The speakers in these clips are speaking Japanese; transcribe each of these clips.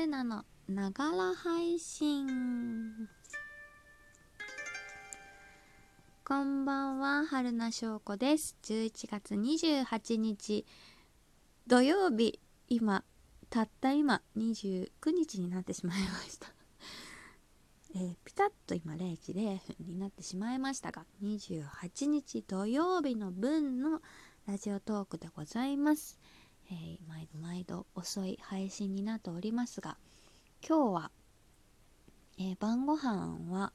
ルナの。ながら配信。こんばんは春名翔子です。11月28日土曜日。今たった今29日になってしまいました。えー、ピタッと今0時0分になってしまいましたが28日土曜日の分のラジオトークでございます、えー、毎度毎度遅い配信になっておりますが今日は、えー、晩ご飯は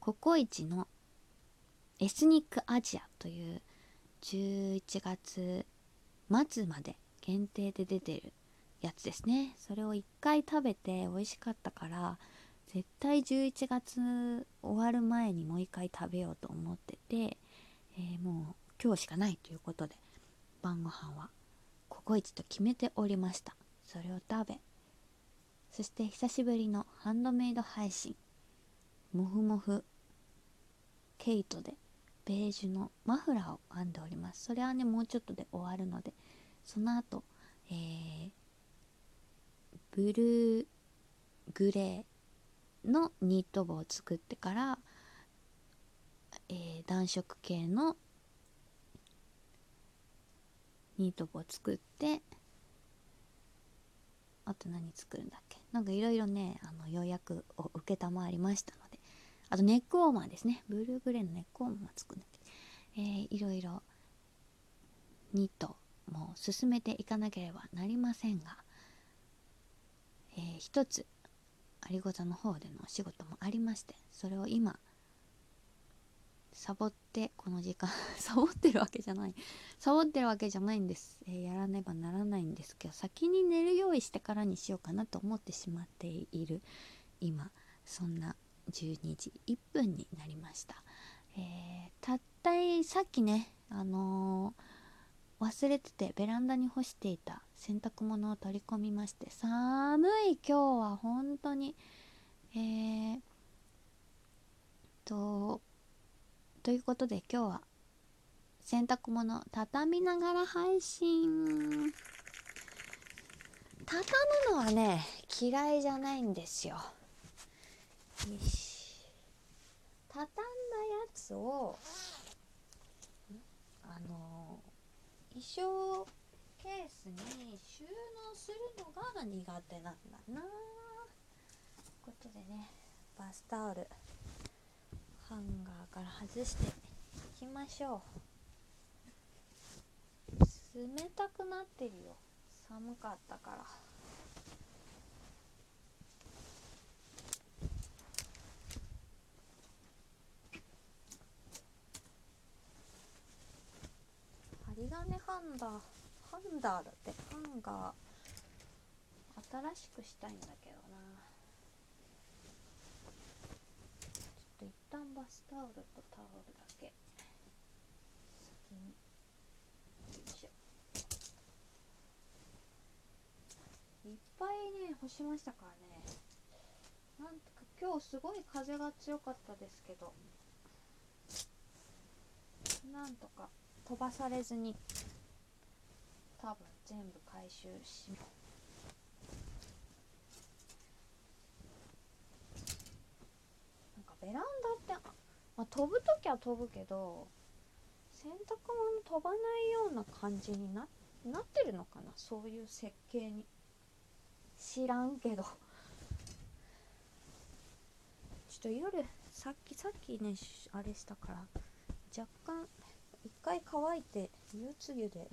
ココイチのエスニックアジアという11月末まで限定で出てるやつですね。それを1回食べて美味しかったから絶対11月終わる前にもう1回食べようと思ってて、えー、もう今日しかないということで晩ご飯はココイチと決めておりました。それを食べそして久しぶりのハンドメイド配信。もふもふケイトでベージュのマフラーを編んでおります。それはねもうちょっとで終わるのでその後、えー、ブルーグレーのニット帽を作ってから、えー、暖色系のニートを作ってあと何作るんだっけ？なんかいろいろねあの予約を承りましたのであとネックウォーマーですね。ブルーグレーのネックウォーマー作んなきゃえ、いろいろニットも進めていかなければなりませんが、えー、一つ有りご座の方でのお仕事もありましてそれを今サボってこの時間 サボってるわけじゃない。サボってるわけじゃないんです、えー、やらねばならないんですけど先に寝る用意してからにしようかなと思ってしまっている今そんな12時1分になりました、えー、たったいさっきねあのー、忘れててベランダに干していた洗濯物を取り込みまして寒い今日は本当にえー、とということで今日は洗濯物畳みながら配信。畳むのはね嫌いじゃないんですよ。よし。畳んだやつをあの衣装ケースに収納するのが苦手なんだな。ということでねバスタオル。ハンガーから外していきましょう。冷たくなってるよ。寒かったから。針金ハンダー。ハンダーだって。ハンガー。新しくしたいんだけどなと一旦バスタオルとタオルだけ。先に。よいしょ。いっぱいね干しましたからね。なんとか今日すごい風が強かったですけど。なんとか飛ばされずに多分全部回収しますベランダって、まあ、飛ぶ時は飛ぶけど洗濯物飛ばないような感じにななってるのかな？そういう設計に。知らんけど。ちょっと夜さっきさっきねあれしたから若干一回乾いて湯つゆで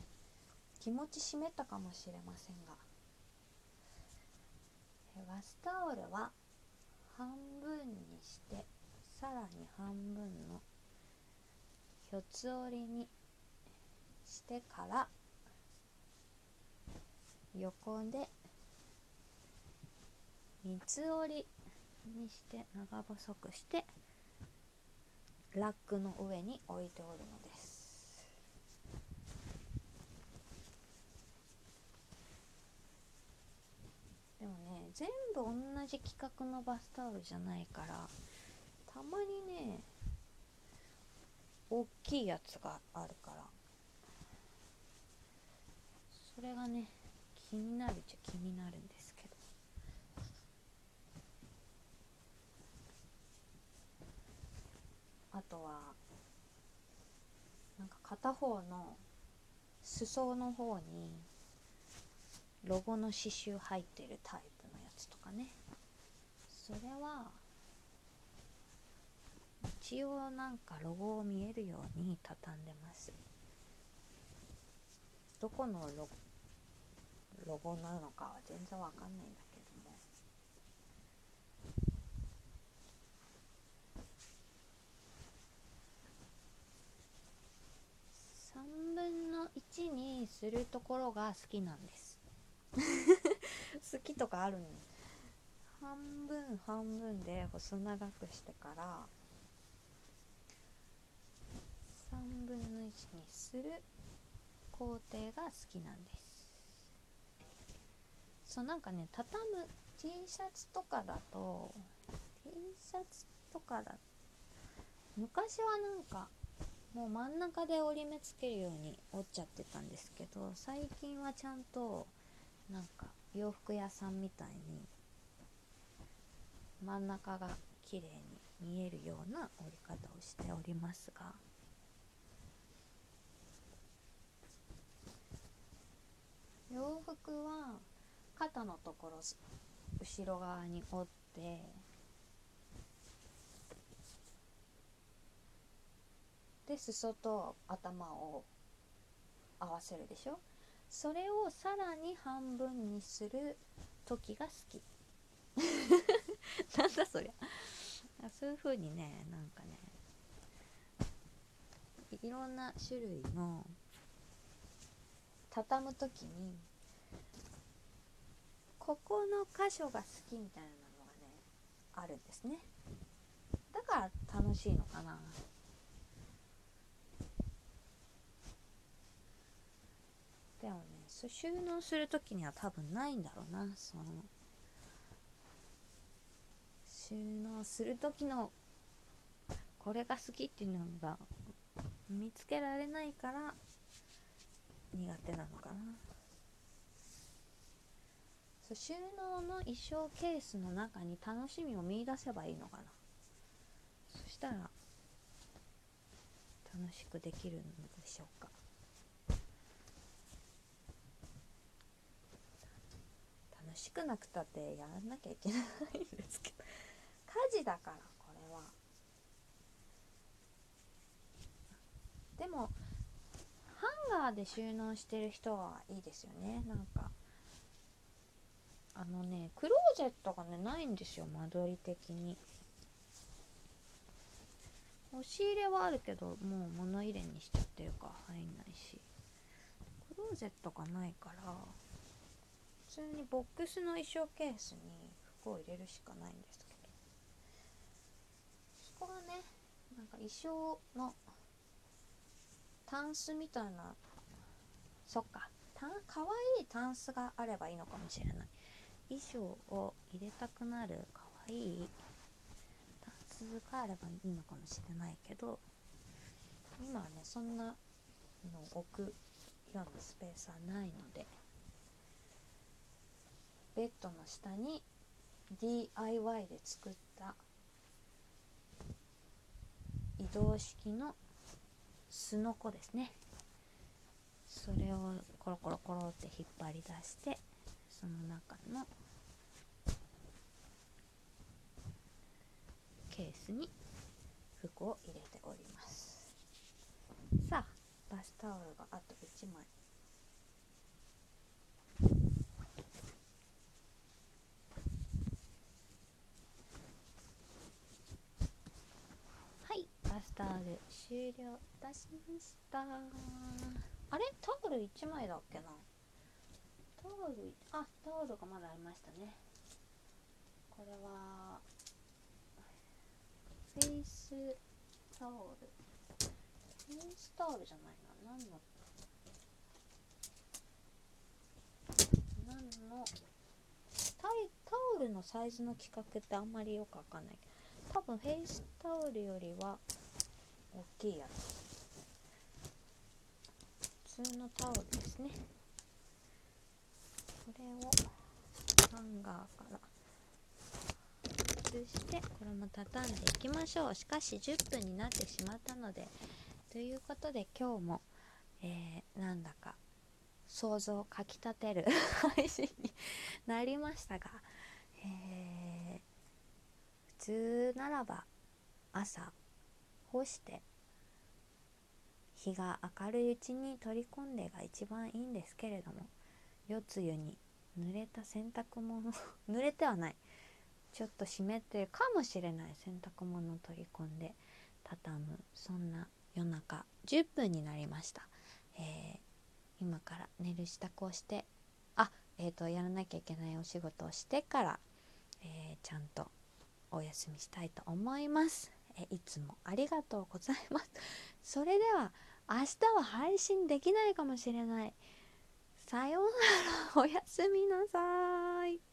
気持ち湿ったかもしれませんが。バスタオルは半分にしてさらに半分の四つ折りにしてから横で三つ折りにして長細くしてラックの上に置いておるのです。でもね全部同じ規格のバスタオルじゃないからたまにね大きいやつがあるから。それがね気になるっちゃ気になるんですけど。あとはなんか片方の裾の方にロゴの刺繍入ってるタイプのやつとかね。それは一応なんかロゴを見えるように畳んでます。どこのロロゴなのかは全然わかんないんだけども。3分の1にするところが好きなんです。好きとかあるの？半分半分で細長くしてから3分の1にする工程が好きなんです。そうなんかね畳む T シャツとかだと T シャツとかだ昔はなんかもう真ん中で折り目つけるように折っちゃってたんですけど最近はちゃんとなんか洋服屋さんみたいに真ん中が綺麗に見えるような折り方をしておりますが洋服は肩のところ後ろ側に折ってで裾と頭を合わせるでしょ？それをさらに半分にする時が好き。なんだそりゃ。そういう風にねなんかねいろんな種類の畳む時にここの箇所が好きみたいなのがねあるんですね。だから楽しいのかな。でもね収納する時には多分ないんだろうな。その収納する時のこれが好きっていうのが見つけられないから苦手なのかな。そう収納の衣装ケースの中に楽しみを見いだせばいいのかな。そしたら楽しくできるのでしょうか。楽しくなくたってやらなきゃいけないんですけど。家事だからこれは。でもーで収納してる人はいいですよね。なんかあのねクローゼットがねないんですよ間取り的に。押し入れはあるけどもう物入れにしちゃってるから入んないし。クローゼットがないから普通にボックスの衣装ケースに服を入れるしかないんですけど。そこはねなんか衣装のタンスみたいなそっか。たかわいいタンスがあればいいのかもしれない。衣装を入れたくなるかわいいタンスがあればいいのかもしれないけど今はねそんなの置くようなスペースはないのでベッドの下に DIY で作った移動式のすのこですね。それをコロコロコロって引っ張り出してその中のケースに服を入れております。さあバスタオルがあと1枚。はいバスタオル終了いたしました。あれ？タオル1枚だっけな？タオルあタオルがまだありましたね。これはフェイスタオル。フェイスタオルじゃないな。何の何のタイタオルのサイズの規格ってあんまりよくわかんない。多分フェイスタオルよりは大きいやつ。通のタオルですね。これをハンガーからしてこれも畳んでいきましょう。しかし10分になってしまったので。ということで今日も、えー、なんだか想像をかきたてる 配信になりましたが、えー、普通ならば朝干して日が明るいうちに取り込んでが一番いいんですけれども夜露に濡れた洗濯物 濡れてはない。ちょっと湿ってるかもしれない洗濯物を取り込んで畳む。そんな夜中10分になりました、えー、今から寝る支度をしてあえーと、やらなきゃいけないお仕事をしてから、えー、ちゃんとお休みしたいと思います、えいつもありがとうございます。それでは明日は配信できないかもしれない。さようなら。おやすみなさい。